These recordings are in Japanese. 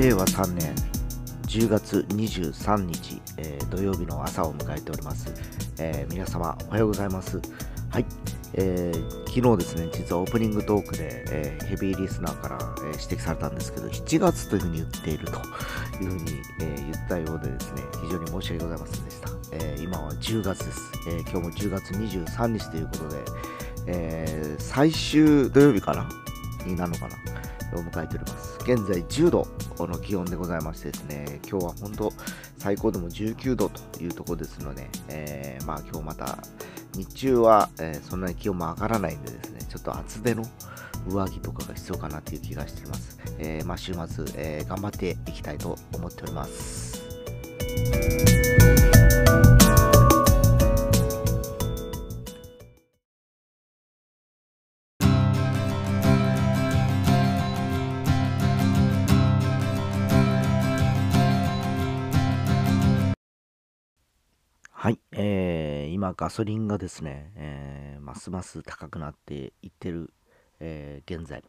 令和3年10月23日、えー、土曜日の朝を迎えております、えー、皆様おはようございます。はい、えー、昨日ですね実はオープニングトークで、えヘビーリスナーから、え指摘されたんですけど7月というふうに言っているというふうに、え言ったようでですね非常に申し訳ございませんでした、え今は10月です、え今日も10月23日ということで、え最終土曜日かななるのかなを迎えております。現在10度の気温でございましてですね、今日は本当最高でも19度というところですので、えー、まあ今日また日中は、えー、そんなに気温も上がらないんでですね、ちょっと厚手の上着とかが必要かなという気がしています。えー、まあ週末、え頑張っていきたいと思っております。はい、えー、今ガソリンがですね、えー、ますます高くなっていってる、えー、現在、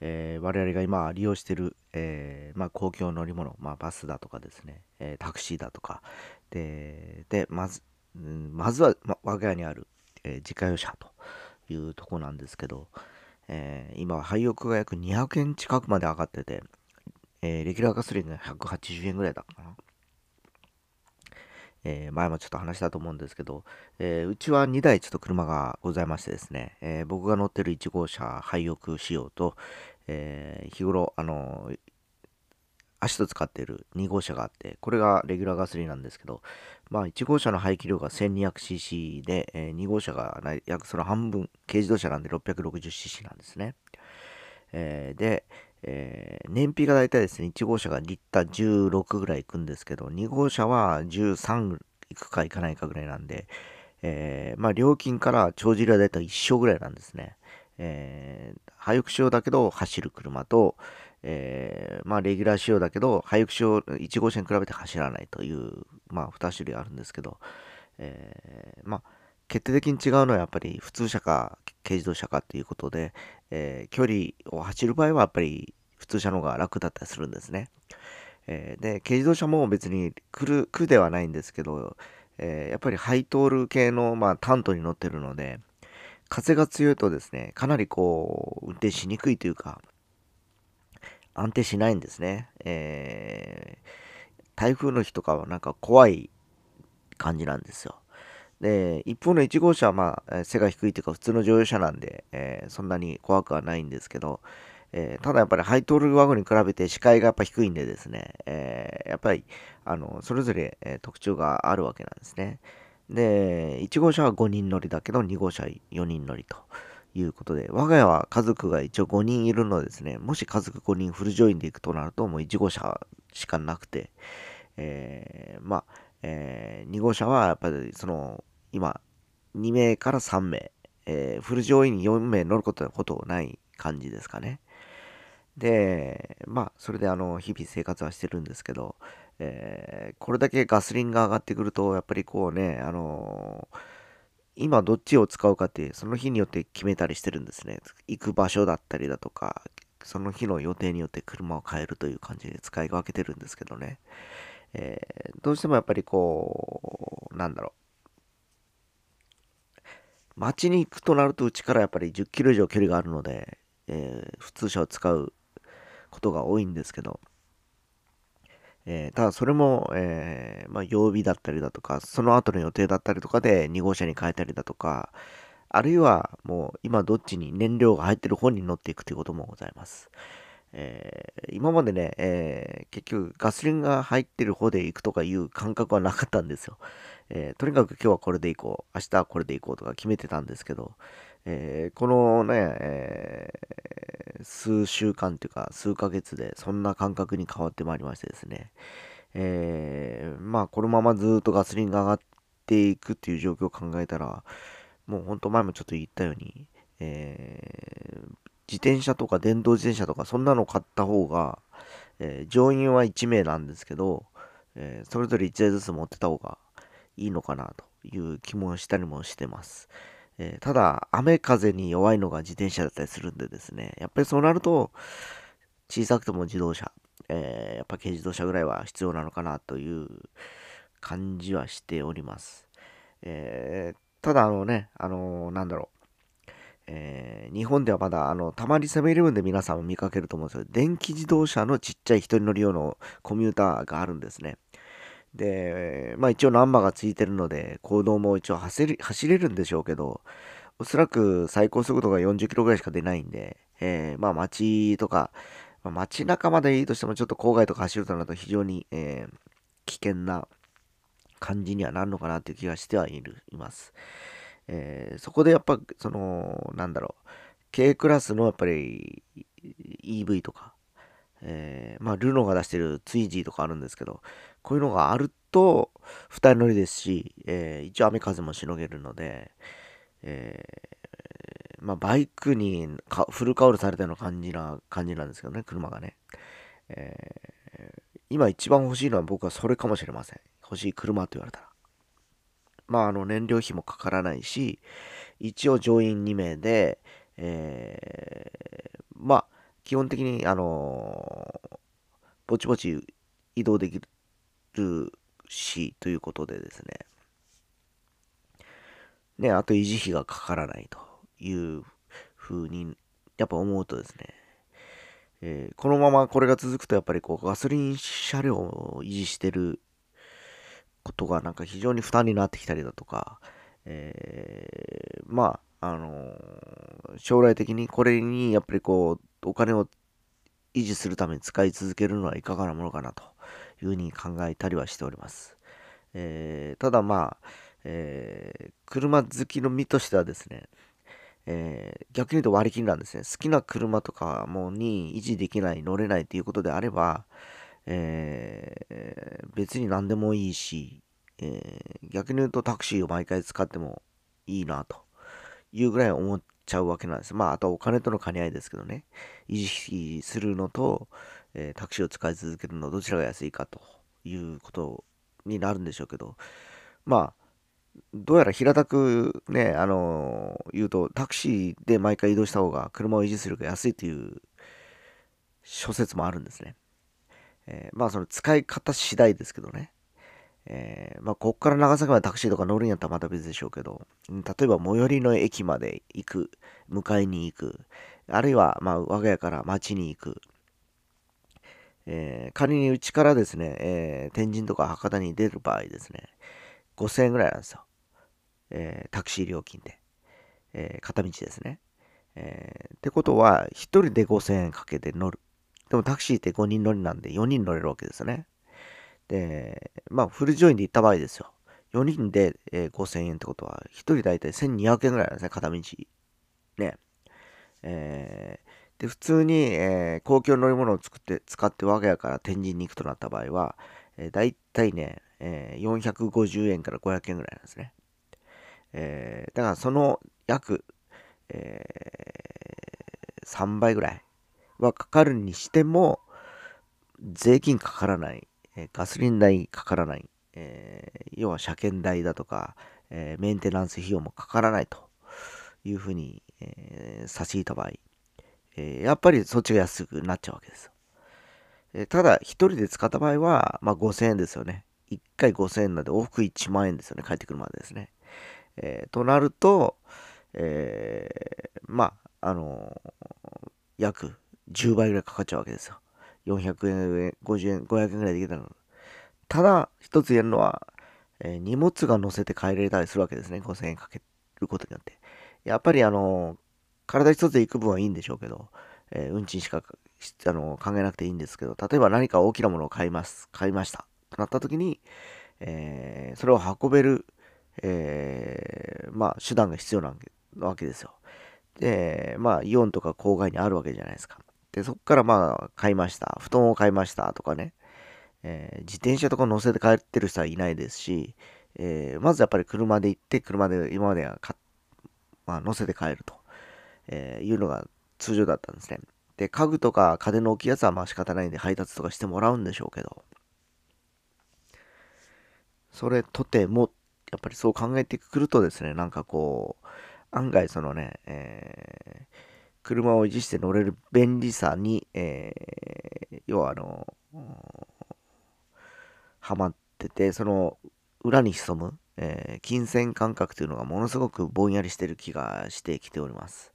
えー、我々が今利用している、えまあ、公共乗り物、まあ、バスだとかですね、え、タクシーだとか、で、でまず、まずは、ま、我が家にある、え、自家用車というとこなんですけど、え、今は廃屋が約200円近くまで上がってて、え、レギュラーガソリンが180円ぐらいだったかな。えー、前もちょっと話したと思うんですけど、えー、うちは2台ちょっと車がございましてですね、えー、僕が乗ってる1号車廃屋仕様と、え日頃、あの足と使っている2号車があって、これがレギュラーガソリンなんですけど、まあ1号車の排気量が 1200cc で、え2号車が約その半分、軽自動車なんで 660cc なんですね。えで、えー、燃費が大体ですね、1号車がリッター16ぐらいいくんですけど、2号車は13いくかいかないかぐらいなんで、えー、まあ料金から帳尻は大体一緒ぐらいなんですね。えー、廃屋仕様だけど走る車と、えー、まあレギュラー仕様だけど、廃屋仕様1号車に比べて走らないという、まあ2種類あるんですけど、えー、まあ決定的に違うのはやっぱり普通車か軽自動車かっていうことで、えー、距離を走る場合はやっぱり普通車の方が楽だったりするんですね。えー、で、軽自動車も別に来る、苦ではないんですけど、えー、やっぱりハイトール系の、まあ、タントに乗ってるので、風が強いとですね、かなりこう、運転しにくいというか、安定しないんですね。えー、台風の日とかはなんか怖い感じなんですよ。で、一方の1号車はまあ、背が低いというか普通の乗用車なんで、えー、そんなに怖くはないんですけど、えー、ただやっぱりハイトールワゴンに比べて視界がやっぱ低いんでですね、えー、やっぱり、あの、それぞれ、え特徴があるわけなんですね。で、1号車は5人乗りだけど、2号車は4人乗りということで、我が家は家族が一応5人いるのですね、もし家族5人フルジョインで行くとなると、もう1号車しかなくて、えー、まあ、えー、2号車はやっぱりその、今、2名から3名、えー、フル乗員に4名乗ることはほとない感じですかね。で、まあ、それであの、日々生活はしてるんですけど、えー、これだけガソリンが上がってくると、やっぱりこうね、あのー、今どっちを使うかって、その日によって決めたりしてるんですね。行く場所だったりだとか、その日の予定によって車を変えるという感じで使い分けてるんですけどね。えー、どうしてもやっぱりこう、なんだろう。街に行くとなると、うちからやっぱり10キロ以上距離があるので、えー、普通車を使うことが多いんですけど、えー、ただそれも、えー、まあ、曜日だったりだとか、その後の予定だったりとかで2号車に変えたりだとか、あるいはもう今どっちに燃料が入ってる方に乗っていくということもございます。えー、今までね、えー、結局ガソリンが入ってる方で行くとかいう感覚はなかったんですよ。えー、とにかく今日はこれで行こう、明日はこれで行こうとか決めてたんですけど、えこのね、え数週間というか数ヶ月でそんな感覚に変わってまいりましてですね、えまあこのままずっとガソリンが上がっていくっていう状況を考えたら、もうほんと前もちょっと言ったように、えー、自転車とか電動自転車とかそんなの買った方が、えー、乗員は1名なんですけど、えー、それぞれ1台ずつ持ってた方がいいのかなという気もしたりもしてます。えー、ただ、雨風に弱いのが自転車だったりするんでですね、やっぱりそうなると、小さくても自動車、えー、やっぱ軽自動車ぐらいは必要なのかなという感じはしております。えー、ただあのね、あのー、なんだろう。えー、日本ではまだあのたまにセブンイレブンで皆さんも見かけると思うんですけど電気自動車のちっちゃい一人乗り用のコミューターがあるんですねでまあ一応ナンバーがついてるので行動も一応走り走れるんでしょうけどおそらく最高速度が40キロぐらいしか出ないんで、えー、まあ街とか、まあ、街中までいいとしてもちょっと郊外とか走るとなると非常に、えー、危険な感じにはなるのかなという気がしてはいるいます。えー、そこでやっぱそのなんだろう K クラスのやっぱり EV とか、えー、まあルノーが出してるツイジーとかあるんですけどこういうのがあると2人乗りですし、えー、一応雨風もしのげるので、えー、まあバイクにフルカウルされたような感じな感じなんですけどね車がね、え今一番欲しいのは僕はそれかもしれません欲しい車と言われたら。まあ、あの、燃料費もかからないし、一応乗員2名で、えー、まあ、基本的に、あのー、ぼちぼち移動できるし、ということでですね。ね、あと維持費がかからないというふうに、やっぱ思うとですね、えー、このままこれが続くとやっぱりこうガソリン車両を維持してることがなんか非常に負担になってきたりだとか、えー、まあ、あのー、将来的にこれにやっぱりこう、お金を維持するために使い続けるのはいかがなものかなというふうに考えたりはしております。えー、ただまあ、えー、車好きの身としてはですね、えー、逆に言うと割り切りなんですね。好きな車とかもに維持できない、乗れないということであれば、えー、別に何でもいいし、えー、逆に言うとタクシーを毎回使ってもいいなというぐらい思っちゃうわけなんです。まあ、あとお金との兼ね合いですけどね、維持費するのと、えー、タクシーを使い続けるのどちらが安いかということになるんでしょうけど、まあ、どうやら平たくね、あのー、言うと、タクシーで毎回移動した方が車を維持するが安いという諸説もあるんですね。えー、まあその使い方次第ですけどね。えー、まあこっから長崎までタクシーとか乗るんやったらまた別でしょうけど、例えば最寄りの駅まで行く、迎えに行く、あるいはまあ我が家から町に行く、えー、仮にうちからですね、えー、天神とか博多に出る場合ですね、5000円ぐらいなんですよ。えー、タクシー料金で。え片道ですね。えってことは、1人で5000円かけて乗る。でもタクシーって5人乗りなんで4人乗れるわけですよね。で、まあフルジョインで行った場合ですよ。4人で、えー、5000円ってことは、1人大体1200円ぐらいなんですね、片道。ね。えー、で、普通に、えー、公共乗り物を作って、使って我が家から天神に行くとなった場合は、えー、大体ね、えー、450円から500円ぐらいなんですね。えー、だからその約、えー、3倍ぐらいはかかるにしても、税金かからない、えガソリン代かからない、えー、要は車検代だとか、えー、メンテナンス費用もかからないというふうに、えー、差し引いた場合、えやっぱりそっちが安くなっちゃうわけですよ。えただ、1人で使った場合は、まあ、5000円ですよね。1回5000円なんで往復1万円ですよね。帰ってくるまでですね。えとなると、えまあ、あの約10倍ぐらいかかっちゃうわけですよ。400円、50円、500円ぐらいでいけたの。ただ、一つ言えるのは、えー、荷物が乗せて帰れたりするわけですね。5000円かけることによって。やっぱりあの、体一つで行く分はいいんでしょうけど、えー、運賃しかあの考えなくていいんですけど、例えば何か大きなものを買います、買いました。となった時に、えー、それを運べる、えー、まあ、手段が必要なわけですよ。で、まあ、イオンとか郊外にあるわけじゃないですか。で、そこからまあ、買いました。布団を買いましたとかね。えー、自転車とか乗せて帰ってる人はいないですし、えー、まずやっぱり車で行って、車で今まではか、まあ、乗せて帰ると、え、いうのが通常だったんですね。で、家具とか家電の大きやつはまあ仕方ないんで配達とかしてもらうんでしょうけど、それとても、やっぱりそう考えてくるとですね、なんかこう、案外そのね、えー、車を維持して乗れる便利さに、えー、要はあの、はまってて、その裏に潜む、えー、金銭感覚というのがものすごくぼんやりしてる気がしてきております。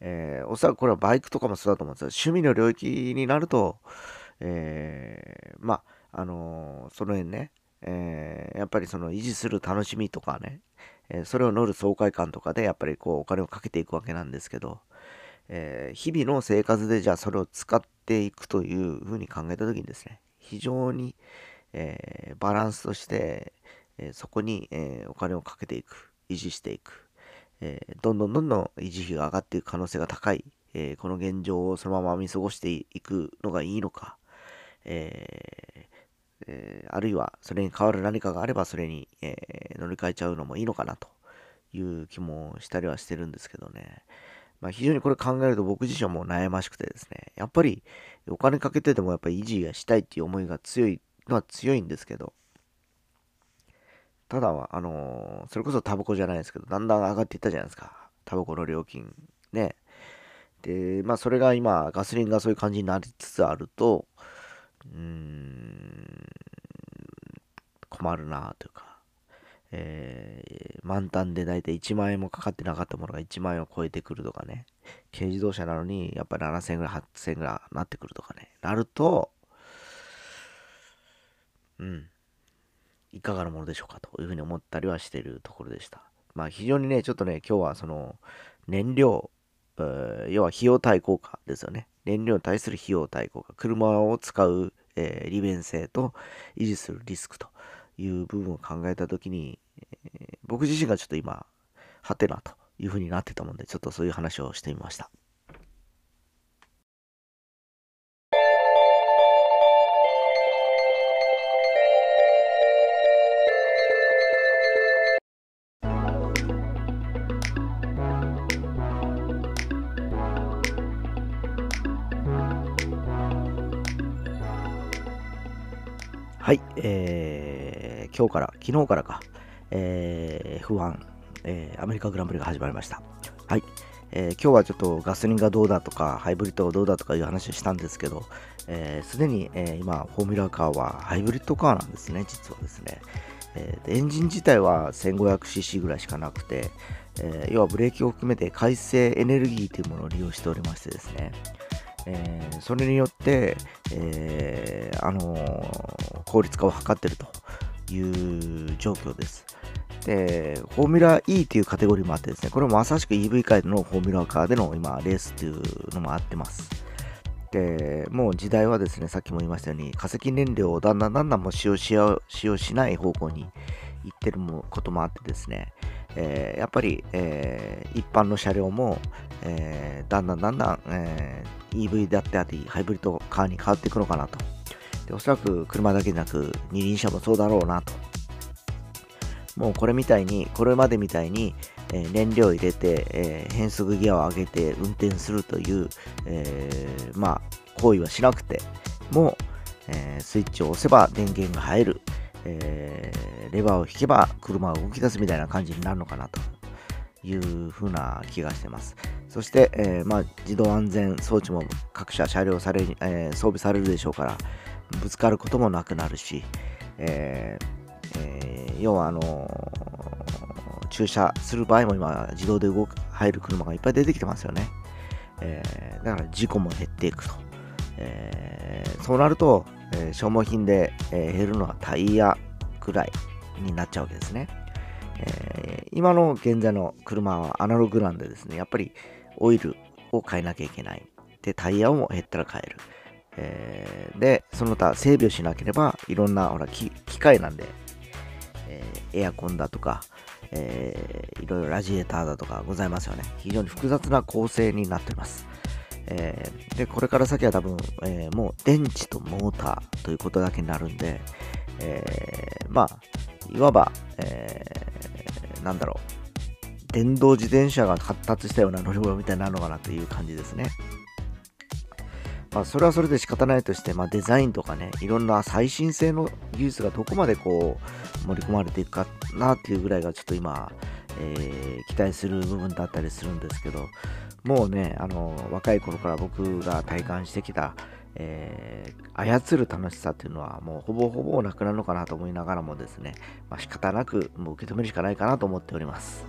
えー、おそらくこれはバイクとかもそうだと思うんですよ。趣味の領域になると、えー、まあ、あのー、その辺ね、えー、やっぱりその維持する楽しみとかね、え、それを乗る爽快感とかでやっぱりこうお金をかけていくわけなんですけど、えー、日々の生活でじゃあそれを使っていくというふうに考えた時にですね非常に、えー、バランスとして、えそこに、えお金をかけていく維持していく、えどんどんどんどん維持費が上がっていく可能性が高い、えこの現状をそのまま見過ごしていくのがいいのか、ええ、あるいはそれに代わる何かがあればそれに、えー、乗り換えちゃうのもいいのかなという気もしたりはしてるんですけどね。まあ、非常にこれ考えると僕自身も悩ましくてですね、やっぱりお金かけてでもやっぱり維持がしたいっていう思いが強いのは強いんですけど、ただ、あのー、それこそタバコじゃないですけど、だんだん上がっていったじゃないですか。タバコの料金。ね。で、まあそれが今、ガソリンがそういう感じになりつつあると、うーん、困るなというか、えー、満タンで大体1万円もかかってなかったものが1万円を超えてくるとかね、軽自動車なのにやっぱり7000円ぐらい、8000円ぐらいなってくるとかね、なると、うん、いかがなものでしょうかというふうに思ったりはしているところでした。まあ非常にね、ちょっとね、今日はその燃料、要は費用対効果ですよね。燃料に対する費用対効果、車を使う、えー、利便性と維持するリスクという部分を考えたときに、えー、僕自身がちょっと今、はてなというふうになってたもんで、ちょっとそういう話をしてみました。はい、えー、今日から、昨日からか、えー、F1、えー、アメリカグランプリが始まりました。はい、えー、今日はちょっとガソリンがどうだとか、ハイブリッドがどうだとかいう話をしたんですけど、す、えー、で、に、えー、今、フォーミュラーカーはハイブリッドカーなんですね、実はですね。えー、エンジン自体は 1500cc ぐらいしかなくて、えー、要はブレーキを含めて回生エネルギーというものを利用しておりましてですね、えー、それによって、えー、あの、効率化を図っているという状況です。で、フォーミュラ E というカテゴリーもあってですね、これもまさしく EV 界のフォーミュラカーでの今、レースというのもあってます。で、もう時代はですね、さっきも言いましたように、化石燃料をだんだんだんだんも使用し使用しない方向に行ってることもあってですね、えー、やっぱり、えー、一般の車両も、えー、だんだんだんだん、え EV だってあり、ハイブリッドカーに変わっていくのかなと。でおそらく車だけでなく、二輪車もそうだろうなと。もうこれみたいに、これまでみたいに、えー、燃料を入れて、えー、変速ギアを上げて運転するという、えー、まあ、行為はしなくて、もう、えスイッチを押せば電源が入る、えレバーを引けば車が動き出すみたいな感じになるのかなというふうな気がしてます。そして、え、まあ、自動安全装置も各社車両され、え、装備されるでしょうから、ぶつかることもなくなるし、えーえー、要はあのー、駐車する場合も今自動で動く入る車がいっぱい出てきてますよね。えー、だから事故も減っていくと。えー、そうなると、えー、消耗品で、え、減るのはタイヤくらいになっちゃうわけですね。え、今の現在の車はアナログなんでですね、やっぱりオイルを変えなきゃいけない。で、タイヤを減ったら変える。えー、で、その他整備をしなければ、いろんなほら機械なんで、えー、エアコンだとか、えー、いろいろラジエーターだとかございますよね。非常に複雑な構成になっています。えー、で、これから先は多分、えー、もう電池とモーターということだけになるんで、えー、まあ、いわば、えー、なんだろう、電動自転車が発達したような乗り物みたいになるのかなという感じですね。まあ、それはそれで仕方ないとして、まあ、デザインとかね、いろんな最新性の技術がどこまでこう盛り込まれていくかなっていうぐらいがちょっと今、えー、期待する部分だったりするんですけど、もうね、あの若い頃から僕が体感してきた、えー、操る楽しさっていうのはもうほぼほぼなくなるのかなと思いながらもですね、まあ、仕方なくもう受け止めるしかないかなと思っております。